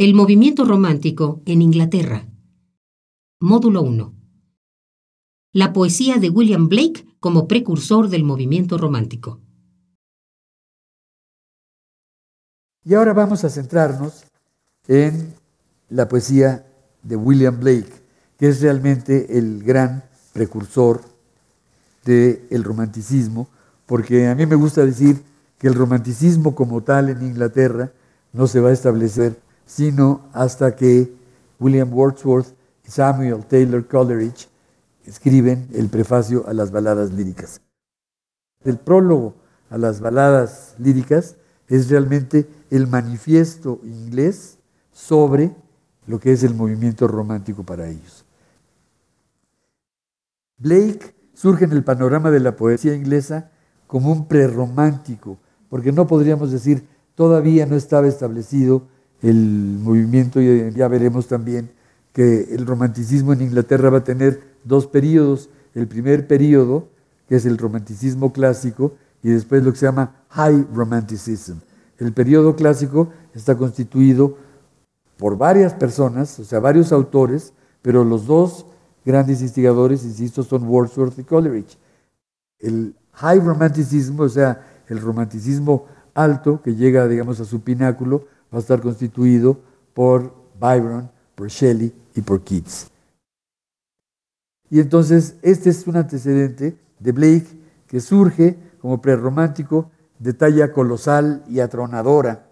El movimiento romántico en Inglaterra. Módulo 1. La poesía de William Blake como precursor del movimiento romántico. Y ahora vamos a centrarnos en la poesía de William Blake, que es realmente el gran precursor del romanticismo, porque a mí me gusta decir que el romanticismo como tal en Inglaterra no se va a establecer sino hasta que William Wordsworth y Samuel Taylor Coleridge escriben el prefacio a las baladas líricas. El prólogo a las baladas líricas es realmente el manifiesto inglés sobre lo que es el movimiento romántico para ellos. Blake surge en el panorama de la poesía inglesa como un prerromántico, porque no podríamos decir todavía no estaba establecido el movimiento ya veremos también que el romanticismo en Inglaterra va a tener dos periodos. El primer periodo, que es el romanticismo clásico, y después lo que se llama High Romanticism. El periodo clásico está constituido por varias personas, o sea, varios autores, pero los dos grandes instigadores, insisto, son Wordsworth y Coleridge. El High Romanticism, o sea, el romanticismo alto, que llega, digamos, a su pináculo, va a estar constituido por Byron, por Shelley y por Keats. Y entonces este es un antecedente de Blake que surge como prerromántico de talla colosal y atronadora,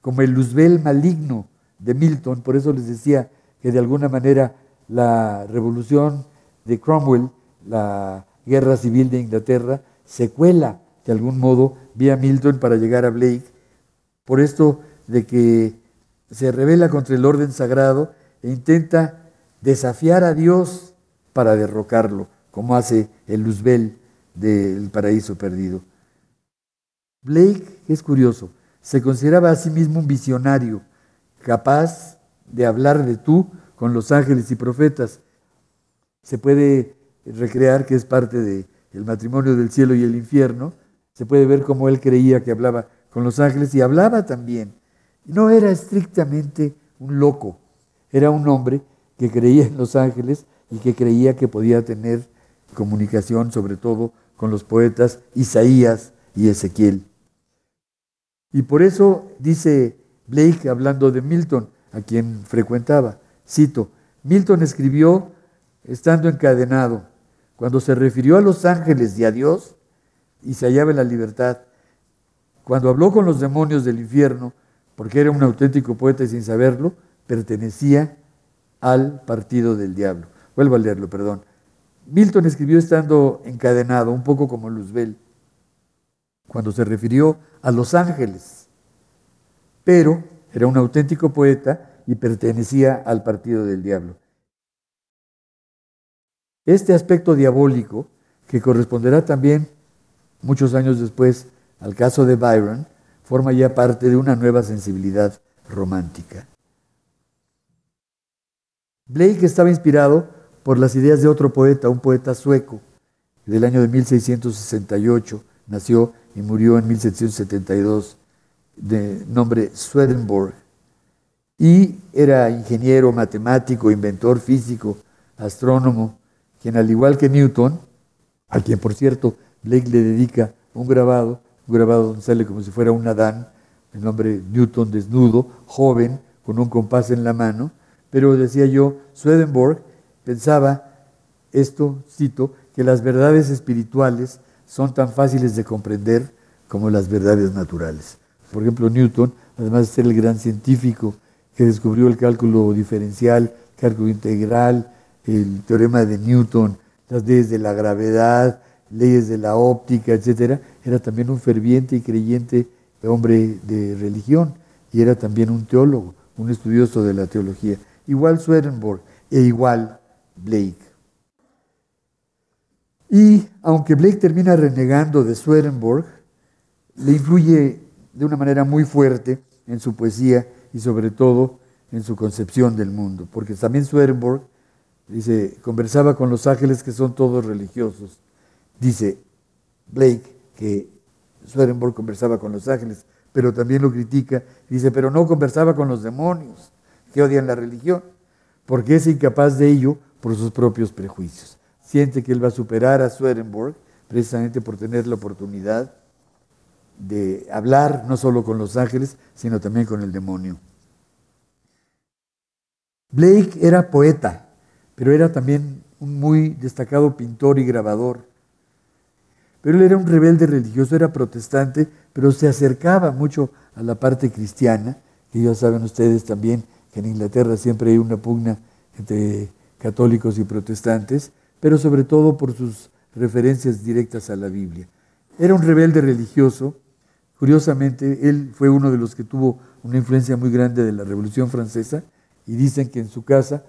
como el Luzbel maligno de Milton, por eso les decía que de alguna manera la revolución de Cromwell, la guerra civil de Inglaterra, se cuela de algún modo vía Milton para llegar a Blake. Por esto de que se revela contra el orden sagrado e intenta desafiar a Dios para derrocarlo, como hace el Luzbel del paraíso perdido. Blake, es curioso, se consideraba a sí mismo un visionario, capaz de hablar de tú con los ángeles y profetas. Se puede recrear que es parte del matrimonio del cielo y el infierno. Se puede ver cómo él creía que hablaba con los ángeles y hablaba también no era estrictamente un loco, era un hombre que creía en los ángeles y que creía que podía tener comunicación sobre todo con los poetas Isaías y Ezequiel. Y por eso dice Blake, hablando de Milton, a quien frecuentaba, cito, Milton escribió estando encadenado, cuando se refirió a los ángeles y a Dios, y se hallaba en la libertad, cuando habló con los demonios del infierno, porque era un auténtico poeta y sin saberlo, pertenecía al partido del diablo. Vuelvo a leerlo, perdón. Milton escribió estando encadenado, un poco como Luzbel, cuando se refirió a los ángeles, pero era un auténtico poeta y pertenecía al partido del diablo. Este aspecto diabólico, que corresponderá también muchos años después al caso de Byron, forma ya parte de una nueva sensibilidad romántica. Blake estaba inspirado por las ideas de otro poeta, un poeta sueco, del año de 1668, nació y murió en 1772, de nombre Swedenborg, y era ingeniero, matemático, inventor físico, astrónomo, quien al igual que Newton, a quien por cierto Blake le dedica un grabado, grabado donde sale como si fuera un Adán, el nombre Newton desnudo, joven, con un compás en la mano, pero decía yo, Swedenborg pensaba esto, cito, que las verdades espirituales son tan fáciles de comprender como las verdades naturales. Por ejemplo, Newton, además de ser el gran científico que descubrió el cálculo diferencial, cálculo integral, el teorema de Newton, las leyes de la gravedad, leyes de la óptica, etcétera, era también un ferviente y creyente hombre de religión y era también un teólogo, un estudioso de la teología. Igual Swedenborg e igual Blake. Y aunque Blake termina renegando de Swedenborg, le influye de una manera muy fuerte en su poesía y sobre todo en su concepción del mundo, porque también Swedenborg dice, conversaba con los ángeles que son todos religiosos Dice Blake que Swedenborg conversaba con los ángeles, pero también lo critica. Dice, pero no conversaba con los demonios. que odian la religión, porque es incapaz de ello por sus propios prejuicios. Siente que él va a superar a Swedenborg precisamente por tener la oportunidad de hablar no solo con los ángeles, sino también con el demonio. Blake era poeta, pero era también un muy destacado pintor y grabador. Pero él era un rebelde religioso, era protestante, pero se acercaba mucho a la parte cristiana, que ya saben ustedes también que en Inglaterra siempre hay una pugna entre católicos y protestantes, pero sobre todo por sus referencias directas a la Biblia. Era un rebelde religioso, curiosamente él fue uno de los que tuvo una influencia muy grande de la Revolución Francesa y dicen que en su casa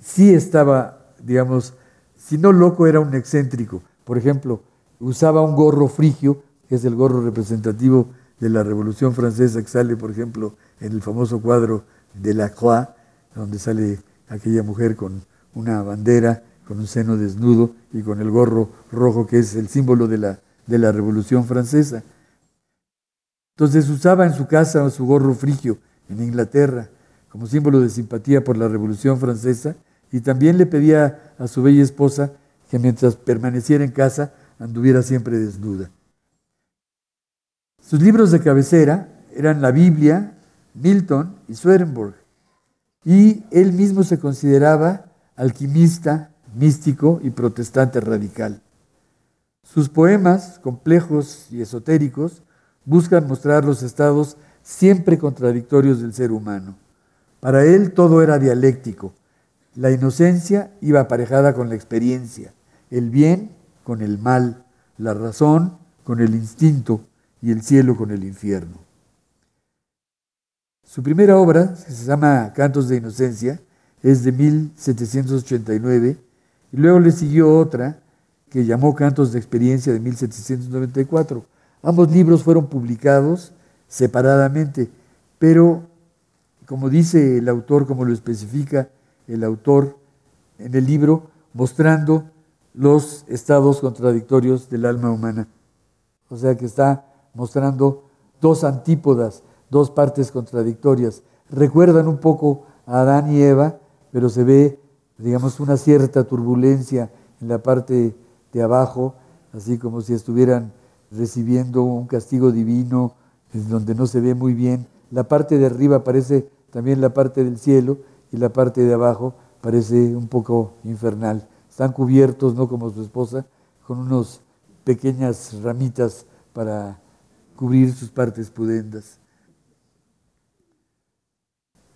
sí estaba, digamos, si no loco era un excéntrico. Por ejemplo, usaba un gorro frigio, que es el gorro representativo de la Revolución Francesa que sale, por ejemplo, en el famoso cuadro de la Croix, donde sale aquella mujer con una bandera, con un seno desnudo y con el gorro rojo, que es el símbolo de la, de la Revolución Francesa. Entonces usaba en su casa su gorro frigio en Inglaterra como símbolo de simpatía por la Revolución Francesa y también le pedía a su bella esposa que mientras permaneciera en casa anduviera siempre desnuda. Sus libros de cabecera eran la Biblia, Milton y Swedenborg. Y él mismo se consideraba alquimista, místico y protestante radical. Sus poemas, complejos y esotéricos, buscan mostrar los estados siempre contradictorios del ser humano. Para él todo era dialéctico. La inocencia iba aparejada con la experiencia, el bien con el mal, la razón con el instinto y el cielo con el infierno. Su primera obra, que se llama Cantos de Inocencia, es de 1789 y luego le siguió otra que llamó Cantos de Experiencia de 1794. Ambos libros fueron publicados separadamente, pero como dice el autor, como lo especifica el autor en el libro, mostrando los estados contradictorios del alma humana. O sea que está mostrando dos antípodas, dos partes contradictorias. Recuerdan un poco a Adán y Eva, pero se ve, digamos, una cierta turbulencia en la parte de abajo, así como si estuvieran recibiendo un castigo divino, donde no se ve muy bien. La parte de arriba parece también la parte del cielo y la parte de abajo parece un poco infernal. Están cubiertos, no como su esposa, con unas pequeñas ramitas para cubrir sus partes pudendas.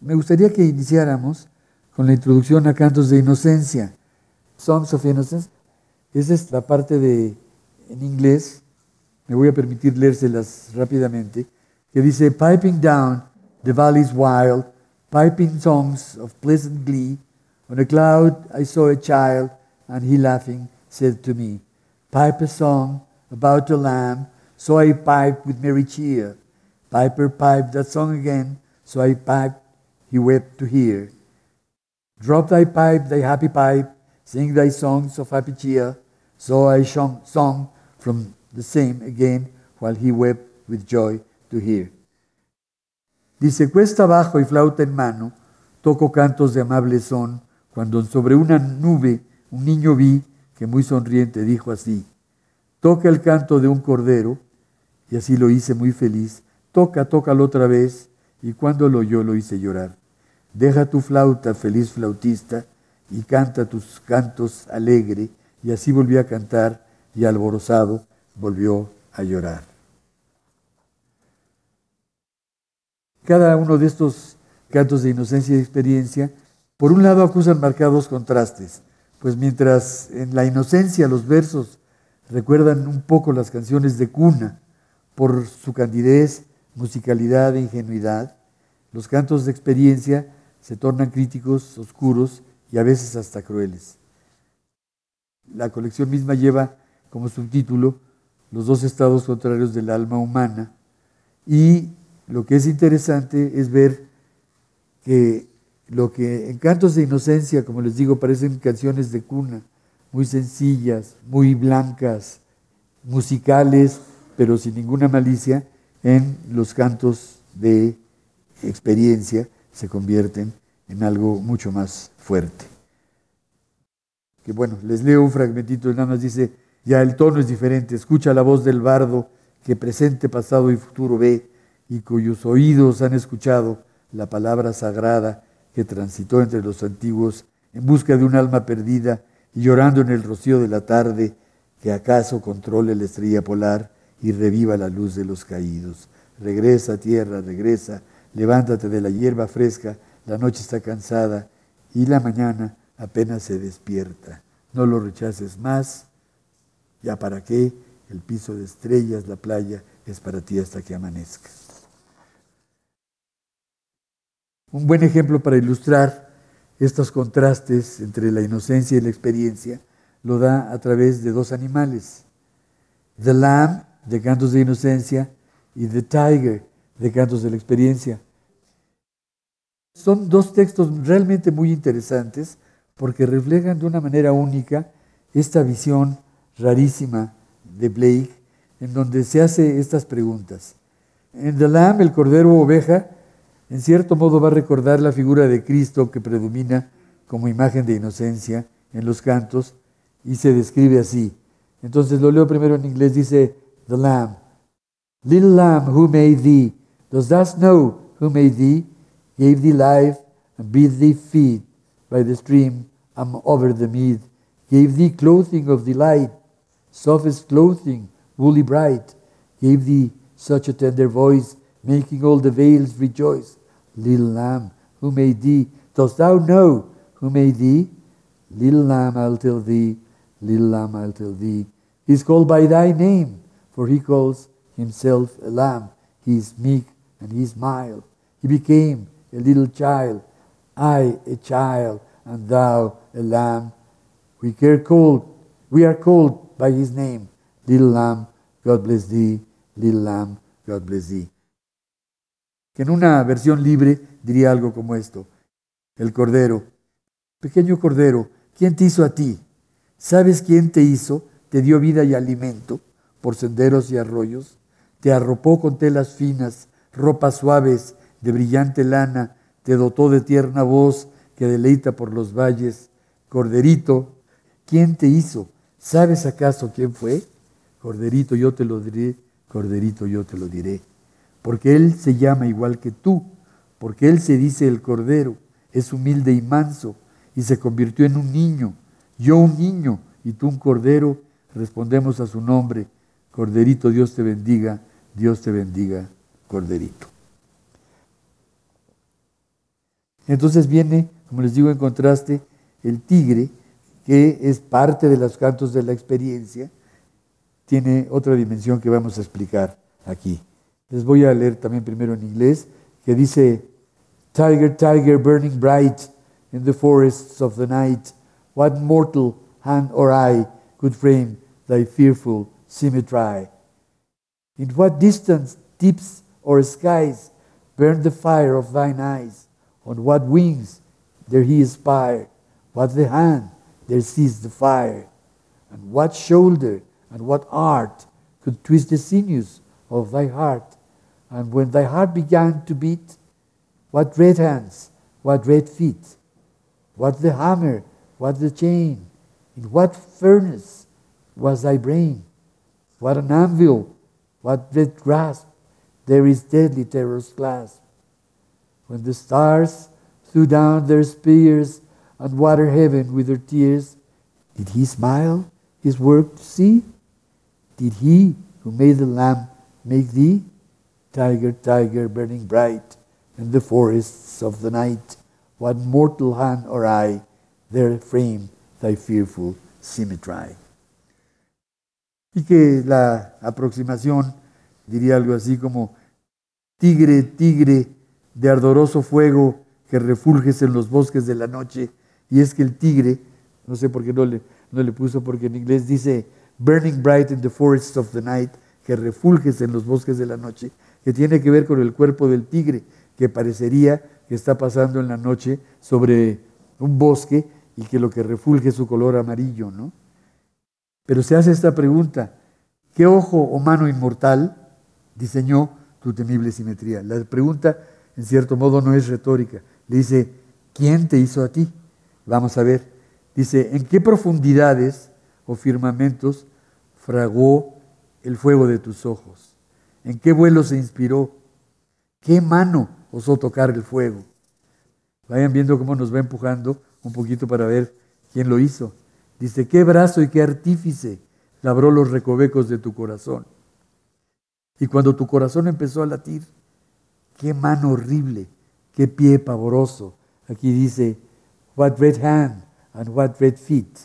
Me gustaría que iniciáramos con la introducción a cantos de inocencia. Songs of Innocence. Esa es la parte de, en inglés, me voy a permitir leérselas rápidamente, que dice, Piping down the valleys wild, piping songs of pleasant glee. On a cloud I saw a child, and he laughing said to me, Pipe a song about a lamb, so I piped with merry cheer. Piper piped that song again, so I piped, he wept to hear. Drop thy pipe, thy happy pipe, sing thy songs of happy cheer. So I song, song from the same again, while he wept with joy to hear. Dice, cuesta abajo y flauta en mano, toco cantos de amable son, cuando sobre una nube un niño vi que muy sonriente dijo así, toca el canto de un cordero, y así lo hice muy feliz, toca, tócalo otra vez, y cuando lo oyó lo hice llorar. Deja tu flauta, feliz flautista, y canta tus cantos alegre, y así volvió a cantar, y alborozado volvió a llorar. Cada uno de estos cantos de inocencia y experiencia, por un lado acusan marcados contrastes, pues mientras en la inocencia los versos recuerdan un poco las canciones de cuna por su candidez, musicalidad e ingenuidad, los cantos de experiencia se tornan críticos, oscuros y a veces hasta crueles. La colección misma lleva como subtítulo los dos estados contrarios del alma humana y lo que es interesante es ver que lo que en cantos de inocencia, como les digo, parecen canciones de cuna, muy sencillas, muy blancas, musicales, pero sin ninguna malicia, en los cantos de experiencia se convierten en algo mucho más fuerte. Que bueno, les leo un fragmentito, nada más dice, ya el tono es diferente, escucha la voz del bardo que presente, pasado y futuro ve y cuyos oídos han escuchado la palabra sagrada que transitó entre los antiguos en busca de un alma perdida y llorando en el rocío de la tarde, que acaso controle la estrella polar y reviva la luz de los caídos. Regresa, tierra, regresa, levántate de la hierba fresca, la noche está cansada y la mañana apenas se despierta. No lo rechaces más, ya para qué, el piso de estrellas, la playa, es para ti hasta que amanezca. Un buen ejemplo para ilustrar estos contrastes entre la inocencia y la experiencia lo da a través de dos animales. The Lamb, de cantos de inocencia, y The Tiger, de cantos de la experiencia. Son dos textos realmente muy interesantes porque reflejan de una manera única esta visión rarísima de Blake, en donde se hace estas preguntas. En The Lamb, el cordero oveja, en cierto modo va a recordar la figura de Cristo que predomina como imagen de inocencia en los cantos y se describe así. Entonces lo leo primero en inglés, dice The Lamb. Little Lamb, who made thee? Does thou know who made thee? Gave thee life and bid thee feed by the stream and over the mead. Gave thee clothing of delight, softest clothing, woolly bright. Gave thee such a tender voice, making all the vales rejoice. Little lamb, who made thee? Dost thou know who made thee? Little lamb, I'll tell thee. Little lamb, I'll tell thee. He's called by thy name, for he calls himself a lamb. He is meek and he is mild. He became a little child, I a child, and thou a lamb. We are called, we are called by his name. Little lamb, God bless thee. Little lamb, God bless thee. En una versión libre diría algo como esto. El Cordero, pequeño Cordero, ¿quién te hizo a ti? ¿Sabes quién te hizo? Te dio vida y alimento por senderos y arroyos, te arropó con telas finas, ropas suaves de brillante lana, te dotó de tierna voz que deleita por los valles. Corderito, ¿quién te hizo? ¿Sabes acaso quién fue? Corderito, yo te lo diré, Corderito, yo te lo diré porque Él se llama igual que tú, porque Él se dice el Cordero, es humilde y manso, y se convirtió en un niño, yo un niño y tú un Cordero, respondemos a su nombre, Corderito, Dios te bendiga, Dios te bendiga, Corderito. Entonces viene, como les digo en contraste, el tigre, que es parte de los cantos de la experiencia, tiene otra dimensión que vamos a explicar aquí. Les voy a leer también primero en inglés, que dice, Tiger, tiger, burning bright in the forests of the night, what mortal hand or eye could frame thy fearful symmetry? In what distance, deeps or skies burn the fire of thine eyes? On what wings there he aspired? What the hand there seized the fire? And what shoulder and what art could twist the sinews of thy heart? And when thy heart began to beat, what red hands, what red feet, what the hammer, what the chain, in what furnace was thy brain? What an anvil, what red grasp, there is deadly terror's clasp. When the stars threw down their spears and water heaven with their tears, did he smile his work to see? Did he who made the lamb make thee? Tiger, tiger, burning bright in the forests of the night, what mortal hand or eye there frame thy fearful symmetry. Y que la aproximación diría algo así como, tigre, tigre de ardoroso fuego que refulges en los bosques de la noche. Y es que el tigre, no sé por qué no le, no le puso, porque en inglés dice, burning bright in the forests of the night, que refulges en los bosques de la noche que tiene que ver con el cuerpo del tigre, que parecería que está pasando en la noche sobre un bosque y que lo que refulge es su color amarillo, ¿no? Pero se hace esta pregunta, ¿qué ojo o mano inmortal diseñó tu temible simetría? La pregunta, en cierto modo, no es retórica. Le dice, ¿quién te hizo a ti? Vamos a ver. Dice, ¿en qué profundidades o firmamentos fragó el fuego de tus ojos? ¿En qué vuelo se inspiró? ¿Qué mano osó tocar el fuego? Vayan viendo cómo nos va empujando un poquito para ver quién lo hizo. Dice, ¿qué brazo y qué artífice labró los recovecos de tu corazón? Y cuando tu corazón empezó a latir, qué mano horrible, qué pie pavoroso. Aquí dice, what red hand and what red feet.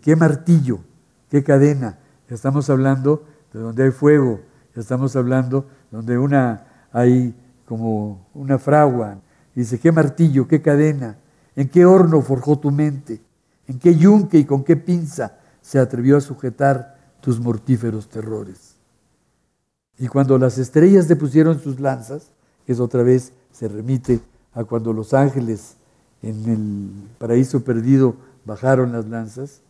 Qué martillo, qué cadena. Estamos hablando de donde hay fuego, estamos hablando donde una hay como una fragua. Dice, qué martillo, qué cadena, en qué horno forjó tu mente, en qué yunque y con qué pinza se atrevió a sujetar tus mortíferos terrores. Y cuando las estrellas depusieron sus lanzas, que es otra vez se remite a cuando los ángeles en el paraíso perdido bajaron las lanzas,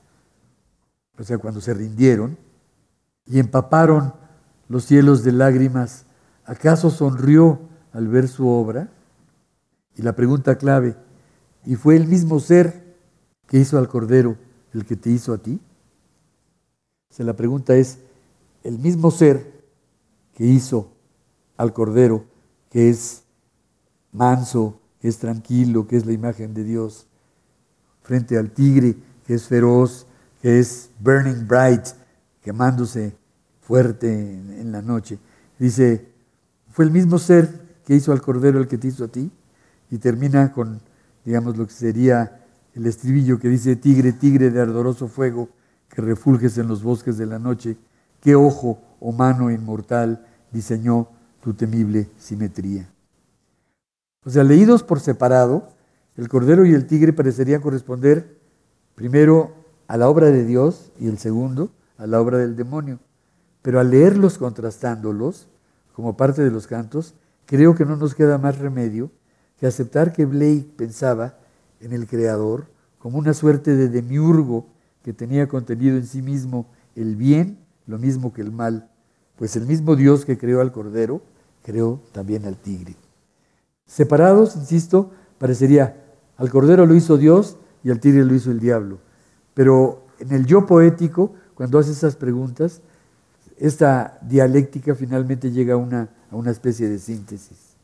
o sea, cuando se rindieron, y empaparon los cielos de lágrimas, ¿acaso sonrió al ver su obra? Y la pregunta clave, ¿y fue el mismo ser que hizo al Cordero el que te hizo a ti? O la pregunta es, ¿el mismo ser que hizo al Cordero, que es manso, que es tranquilo, que es la imagen de Dios, frente al tigre, que es feroz, que es burning bright, quemándose fuerte en, la noche. Dice, fue el mismo ser que hizo al Cordero el que te hizo a ti, y termina con, digamos, lo que sería el estribillo que dice, tigre, tigre de ardoroso fuego, que refulges en los bosques de la noche, qué ojo o mano inmortal diseñó tu temible simetría. O sea, leídos por separado, el cordero y el tigre parecerían corresponder primero a la obra de Dios y el segundo a la obra del demonio. Pero al leerlos contrastándolos, como parte de los cantos, creo que no nos queda más remedio que aceptar que Blake pensaba en el Creador como una suerte de demiurgo que tenía contenido en sí mismo el bien, lo mismo que el mal, pues el mismo Dios que creó al cordero, creó también al tigre. Separados, insisto, parecería, al cordero lo hizo Dios y al tigre lo hizo el diablo. Pero en el yo poético, cuando hace esas preguntas, esta dialéctica finalmente llega a una, a una especie de síntesis.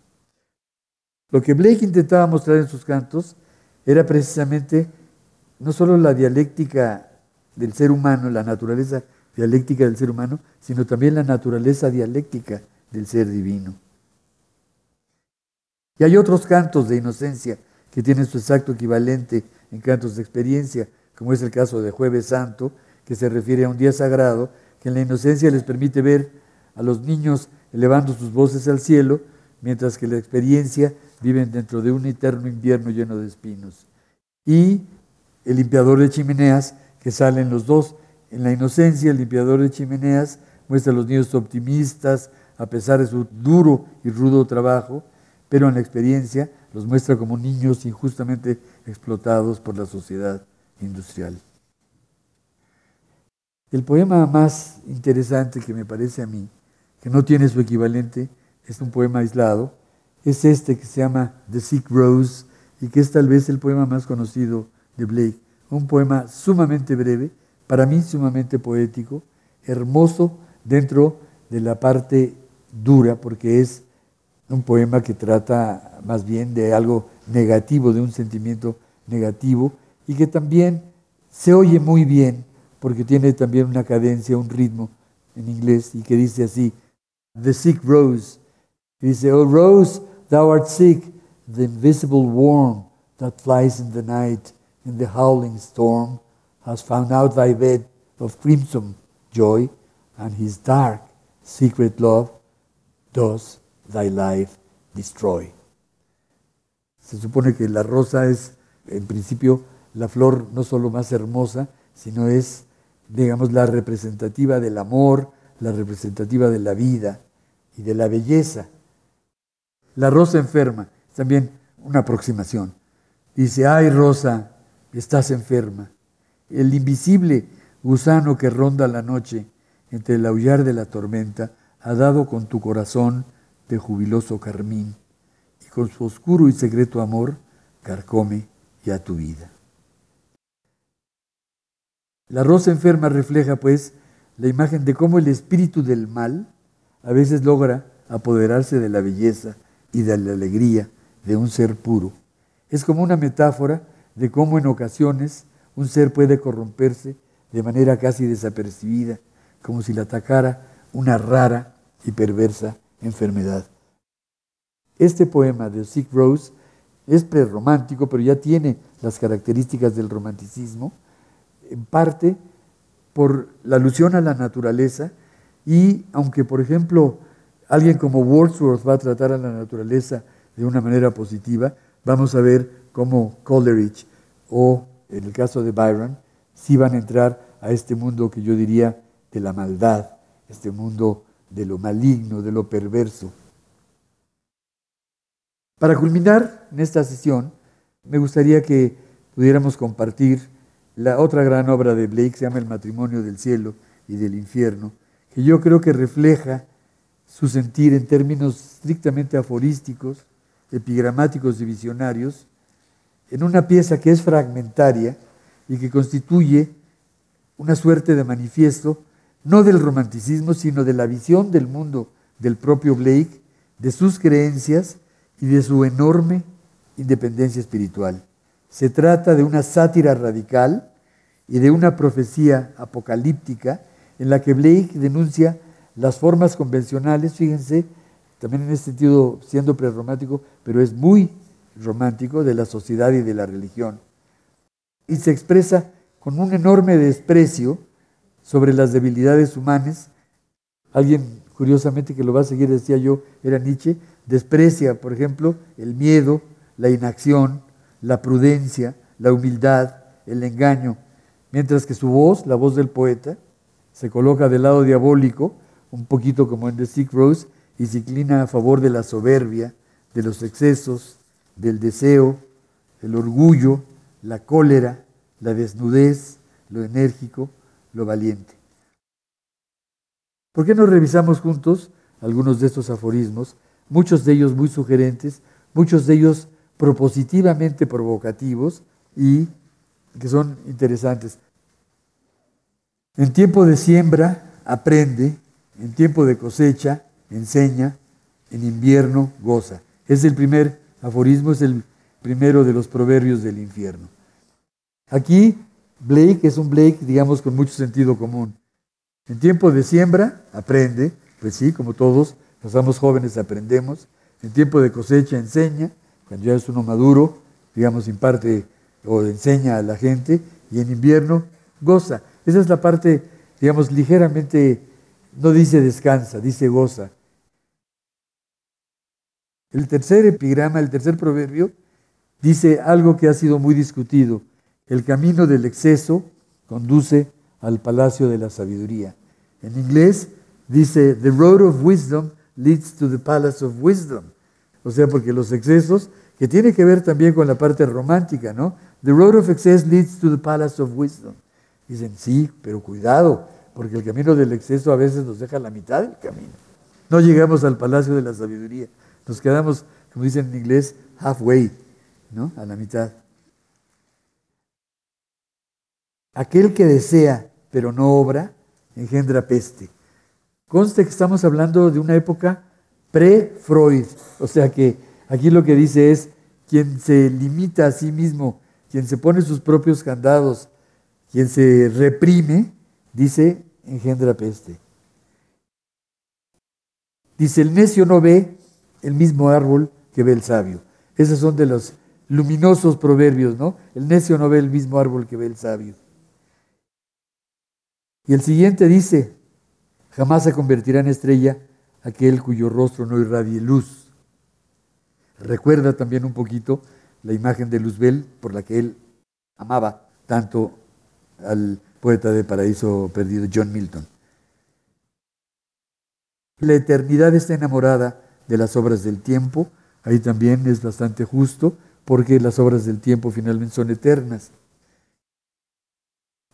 Lo que Blake intentaba mostrar en sus cantos era precisamente no solo la dialéctica del ser humano, la naturaleza dialéctica del ser humano, sino también la naturaleza dialéctica del ser divino. Y hay otros cantos de inocencia que tienen su exacto equivalente en cantos de experiencia, como es el caso de Jueves Santo, que se refiere a un día sagrado que en la inocencia les permite ver a los niños elevando sus voces al cielo, mientras que la experiencia viven dentro de un eterno invierno lleno de espinos. Y el limpiador de chimeneas, que salen los dos en la inocencia, el limpiador de chimeneas muestra a los niños optimistas a pesar de su duro y rudo trabajo, pero en la experiencia los muestra como niños injustamente explotados por la sociedad industrial. El poema más interesante que me parece a mí, que no tiene su equivalente, es un poema aislado, es este que se llama The Sick Rose y que es tal vez el poema más conocido de Blake. Un poema sumamente breve, para mí sumamente poético, hermoso dentro de la parte dura, porque es un poema que trata más bien de algo negativo, de un sentimiento negativo, y que también se oye muy bien, porque tiene también una cadencia, un ritmo en inglés, y que dice así, The sick rose. dice, Oh rose, thou art sick, the invisible worm that flies in the night, in the howling storm has found out thy bed of crimson joy, and his dark secret love does thy life destroy. Se supone que la rosa es, en principio, la flor no solo más hermosa, sino es, digamos, la representativa del amor, la representativa de la vida y de la belleza. La rosa enferma, también una aproximación. Dice, ay rosa, estás enferma el invisible gusano que ronda la noche entre el aullar de la tormenta, ha dado con tu corazón de jubiloso carmín, y con su oscuro y secreto amor carcome ya tu vida. La rosa enferma refleja, pues, la imagen de cómo el espíritu del mal a veces logra apoderarse de la belleza y de la alegría de un ser puro. Es como una metáfora de cómo en ocasiones un ser puede corromperse de manera casi desapercibida, como si le atacara una rara y perversa enfermedad. Este poema de Sick Rose es prerromántico, pero ya tiene las características del romanticismo, en parte por la alusión a la naturaleza y aunque, por ejemplo, alguien como Wordsworth va a tratar a la naturaleza de una manera positiva, vamos a ver cómo Coleridge o, en el caso de Byron, sí van a entrar a este mundo que yo diría de la maldad, este mundo de lo maligno, de lo perverso. Para culminar en esta sesión, me gustaría que pudiéramos compartir la otra gran obra de Blake, se llama El matrimonio del cielo y del infierno, que yo creo que refleja su sentir en términos estrictamente aforísticos, epigramáticos y visionarios, en una pieza que es fragmentaria y que constituye una suerte de manifiesto, no del romanticismo, sino de la visión del mundo del propio Blake, de sus creencias y de su enorme independencia espiritual. Se trata de una sátira radical y de una profecía apocalíptica en la que Blake denuncia las formas convencionales, fíjense, también en ese sentido siendo prerromántico, pero es muy romántico de la sociedad y de la religión. Y se expresa con un enorme desprecio sobre las debilidades humanas. Alguien, curiosamente, que lo va a seguir, decía yo, era Nietzsche, desprecia, por ejemplo, el miedo, la inacción, la prudencia, la humildad, el engaño, mientras que su voz, la voz del poeta, se coloca del lado diabólico, un poquito como en The Sick Rose, y se inclina a favor de la soberbia, de los excesos, del deseo, el orgullo, la cólera, la desnudez, lo enérgico, lo valiente. ¿Por qué no revisamos juntos algunos de estos aforismos, muchos de ellos muy sugerentes, muchos de ellos propositivamente provocativos y que son interesantes? En tiempo de siembra, aprende, en tiempo de cosecha, enseña, en invierno, goza. Es el primer aforismo, es el primero de los proverbios del infierno. Aquí, Blake es un Blake, digamos, con mucho sentido común. En tiempo de siembra, aprende, pues sí, como todos, somos jóvenes, aprendemos. En tiempo de cosecha, enseña. Cuando ya es uno maduro, digamos, imparte o enseña a la gente. Y en invierno, goza. Esa es la parte, digamos, ligeramente, no dice descansa, dice goza. El tercer epigrama, el tercer proverbio, dice algo que ha sido muy discutido. El camino del exceso conduce al palacio de la sabiduría. En inglés dice, The road of wisdom leads to the palace of wisdom. O sea, porque los excesos, que tiene que ver también con la parte romántica, ¿no? The road of excess leads to the palace of wisdom. Dicen, sí, pero cuidado, porque el camino del exceso a veces nos deja la mitad del camino. No llegamos al palacio de la sabiduría. Nos quedamos, como dicen en inglés, halfway, ¿no? A la mitad. Aquel que desea, pero no obra, engendra peste. Conste que estamos hablando de una época pre-Freud. O sea que aquí lo que dice es, quien se limita a sí mismo, quien se pone sus propios candados, quien se reprime, dice, engendra peste. Dice, el necio no ve el mismo árbol que ve el sabio. Esos son de los luminosos proverbios, ¿no? El necio no ve el mismo árbol que ve el sabio. Y el siguiente dice, jamás se convertirá en estrella aquel cuyo rostro no irradie luz. Recuerda también un poquito la imagen de Luzbel por la que él amaba tanto al poeta de Paraíso Perdido, John Milton. La eternidad está enamorada de las obras del tiempo, ahí también es bastante justo, porque las obras del tiempo finalmente son eternas.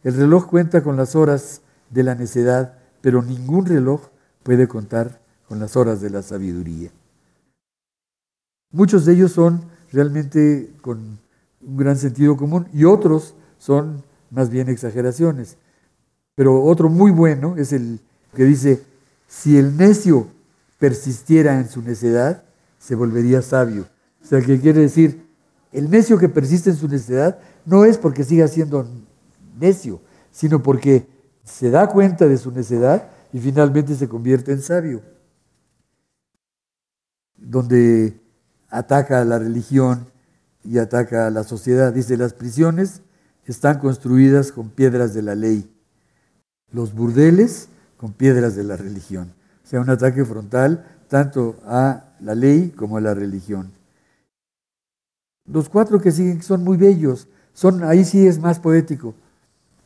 El reloj cuenta con las horas de la necedad, pero ningún reloj puede contar con las horas de la sabiduría. Muchos de ellos son realmente con un gran sentido común y otros son más bien exageraciones. Pero otro muy bueno es el que dice, si el necio persistiera en su necedad, se volvería sabio. O sea, que quiere decir, el necio que persiste en su necedad no es porque siga siendo necio, sino porque se da cuenta de su necedad y finalmente se convierte en sabio. Donde ataca a la religión y ataca a la sociedad. Dice, las prisiones están construidas con piedras de la ley, los burdeles con piedras de la religión. O sea, un ataque frontal tanto a la ley como a la religión. Los cuatro que siguen son muy bellos, son, ahí sí es más poético.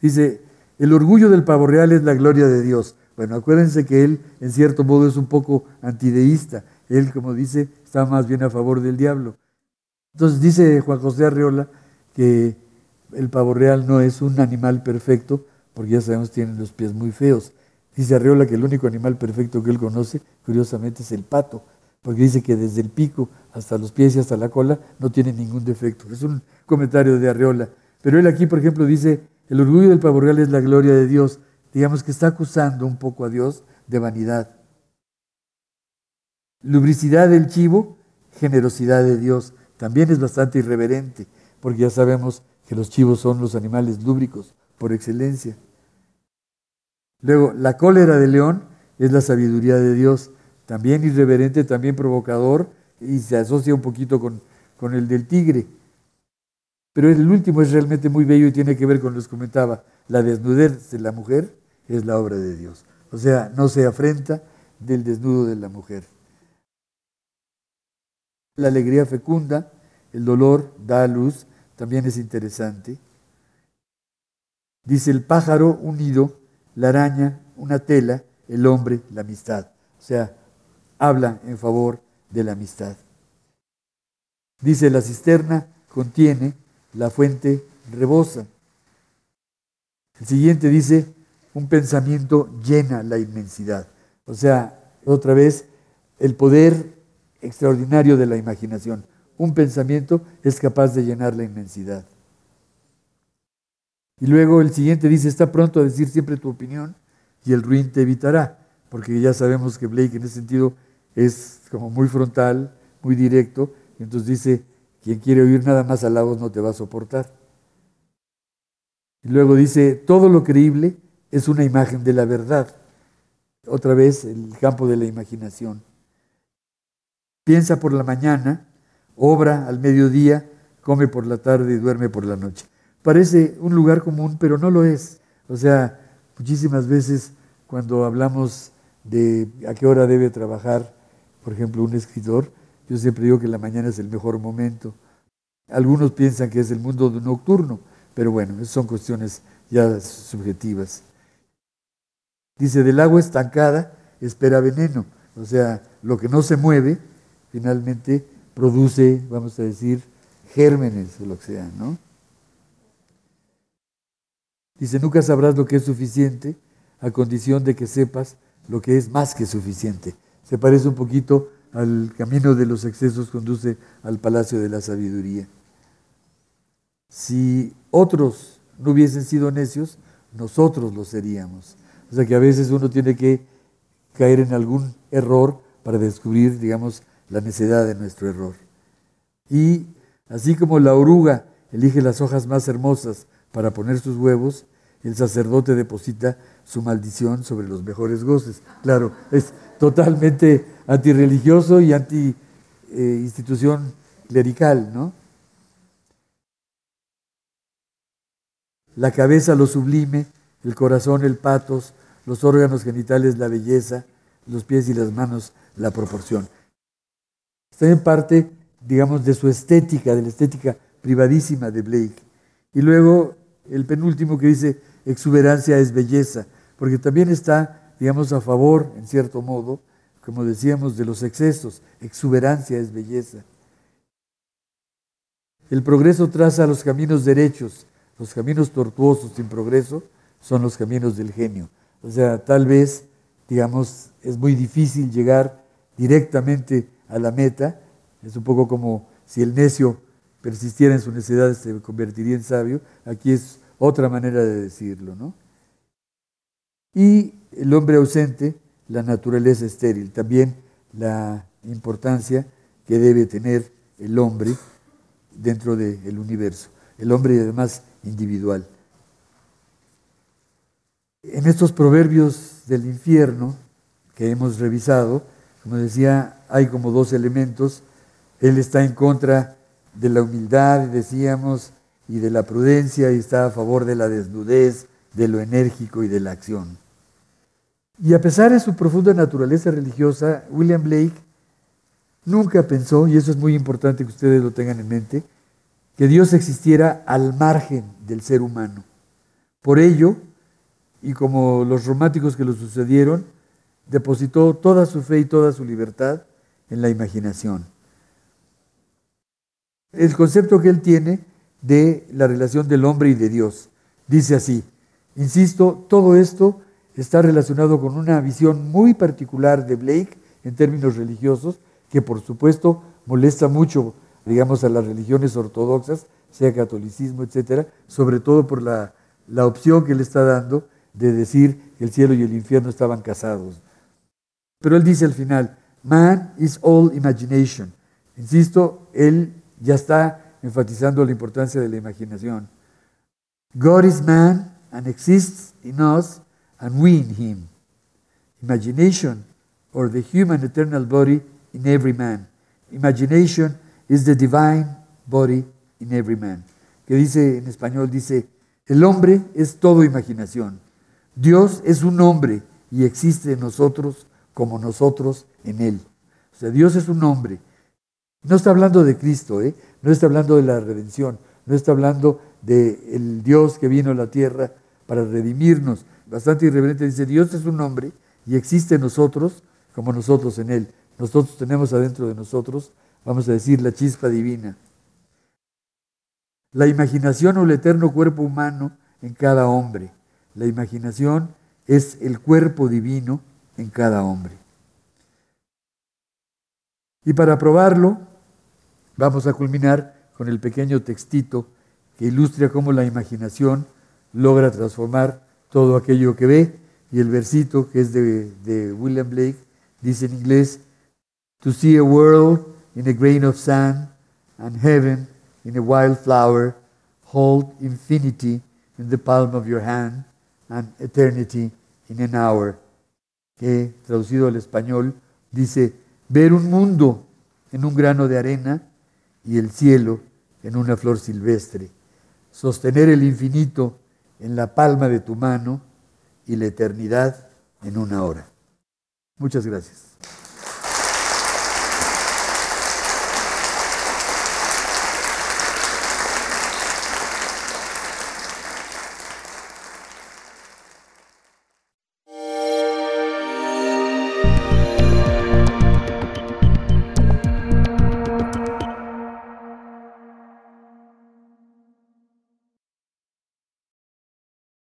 Dice, el orgullo del pavo real es la gloria de Dios. Bueno, acuérdense que él en cierto modo es un poco antideísta. Él, como dice, está más bien a favor del diablo. Entonces dice Juan José Arreola que el pavo real no es un animal perfecto, porque ya sabemos que tiene los pies muy feos. Dice Arreola que el único animal perfecto que él conoce, curiosamente, es el pato, porque dice que desde el pico hasta los pies y hasta la cola no tiene ningún defecto. Es un comentario de Arreola. Pero él aquí, por ejemplo, dice, el orgullo del pavo real es la gloria de Dios. Digamos que está acusando un poco a Dios de vanidad. Lubricidad del chivo, generosidad de Dios. También es bastante irreverente, porque ya sabemos que los chivos son los animales lúbricos por excelencia. Luego, la cólera del león es la sabiduría de Dios, también irreverente, también provocador, y se asocia un poquito con, con el del tigre. Pero el último es realmente muy bello y tiene que ver con lo que comentaba, la desnudez de la mujer es la obra de Dios. O sea, no se afrenta del desnudo de la mujer. La alegría fecunda, el dolor da a luz, también es interesante. Dice el pájaro un nido, la araña una tela, el hombre la amistad. O sea, habla en favor de la amistad. Dice la cisterna contiene, la fuente rebosa. El siguiente dice, un pensamiento llena la inmensidad. O sea, otra vez, el poder extraordinario de la imaginación. Un pensamiento es capaz de llenar la inmensidad. Y luego el siguiente dice, está pronto a decir siempre tu opinión y el ruin te evitará, porque ya sabemos que Blake en ese sentido es como muy frontal, muy directo, y entonces dice, quien quiere oír nada más a la voz no te va a soportar. Y luego dice, todo lo creíble es una imagen de la verdad. Otra vez el campo de la imaginación. Piensa por la mañana, obra al mediodía, come por la tarde y duerme por la noche. Parece un lugar común, pero no lo es. O sea, muchísimas veces cuando hablamos de a qué hora debe trabajar, por ejemplo, un escritor, yo siempre digo que la mañana es el mejor momento. Algunos piensan que es el mundo nocturno, pero bueno, son cuestiones ya subjetivas. Dice, del agua estancada espera veneno. O sea, lo que no se mueve, finalmente produce, vamos a decir, gérmenes o lo que sea, ¿no? Dice, nunca sabrás lo que es suficiente a condición de que sepas lo que es más que suficiente. Se parece un poquito al camino de los excesos conduce al palacio de la sabiduría. Si otros no hubiesen sido necios, nosotros lo seríamos. O sea que a veces uno tiene que caer en algún error para descubrir, digamos, la necedad de nuestro error. Y así como la oruga elige las hojas más hermosas para poner sus huevos, el sacerdote deposita su maldición sobre los mejores goces. Claro, es totalmente antirreligioso y anti institución clerical, ¿no? La cabeza lo sublime, el corazón el patos, los órganos genitales la belleza, los pies y las manos la proporción. Está en parte, digamos, de su estética, de la estética privadísima de Blake. Y luego el penúltimo que dice, exuberancia es belleza, porque también está, digamos, a favor, en cierto modo, como decíamos, de los excesos. Exuberancia es belleza. El progreso traza los caminos derechos, los caminos tortuosos sin progreso son los caminos del genio. O sea, tal vez, digamos, es muy difícil llegar directamente a la meta. Es un poco como si el necio persistiera en su necedad se convertiría en sabio. Aquí es otra manera de decirlo, ¿no? Y el hombre ausente, la naturaleza estéril, también la importancia que debe tener el hombre dentro del universo, el hombre además individual. En estos proverbios del infierno que hemos revisado, como decía, hay como dos elementos. Él está en contra de la humildad, decíamos, y de la prudencia, y está a favor de la desnudez, de lo enérgico y de la acción. Y a pesar de su profunda naturaleza religiosa, William Blake nunca pensó, y eso es muy importante que ustedes lo tengan en mente, que Dios existiera al margen del ser humano. Por ello, y como los románticos que lo sucedieron, depositó toda su fe y toda su libertad en la imaginación. El concepto que él tiene de la relación del hombre y de Dios. Dice así, insisto, todo esto está relacionado con una visión muy particular de Blake en términos religiosos, que por supuesto molesta mucho, digamos, a las religiones ortodoxas, sea catolicismo, etcétera, sobre todo por la, la opción que le está dando de decir que el cielo y el infierno estaban casados. Pero él dice al final, man is all imagination. Insisto, él ya está enfatizando la importancia de la imaginación. God is man and exists in us and we in him. Imagination, or the human eternal body in every man. Imagination is the divine body in every man. Que dice en español, dice, el hombre es todo imaginación. Dios es un hombre y existe en nosotros como nosotros en él. O sea, Dios es un hombre. No está hablando de Cristo, ¿eh? no está hablando de la redención, no está hablando del Dios que vino a la tierra para redimirnos. Bastante irreverente dice, Dios es un hombre y existe en nosotros como nosotros en Él. Nosotros tenemos adentro de nosotros, vamos a decir, la chispa divina. La imaginación o el eterno cuerpo humano en cada hombre. La imaginación es el cuerpo divino en cada hombre. Y para probarlo, vamos a culminar con el pequeño textito que ilustra cómo la imaginación logra transformar todo aquello que ve. Y el versito, que es de, William Blake, dice en inglés, To see a world in a grain of sand and heaven in a wild flower, hold infinity in the palm of your hand and eternity in an hour. Que traducido al español dice, ver un mundo en un grano de arena y el cielo en una flor silvestre, sostener el infinito en la palma de tu mano y la eternidad en una hora. Muchas gracias.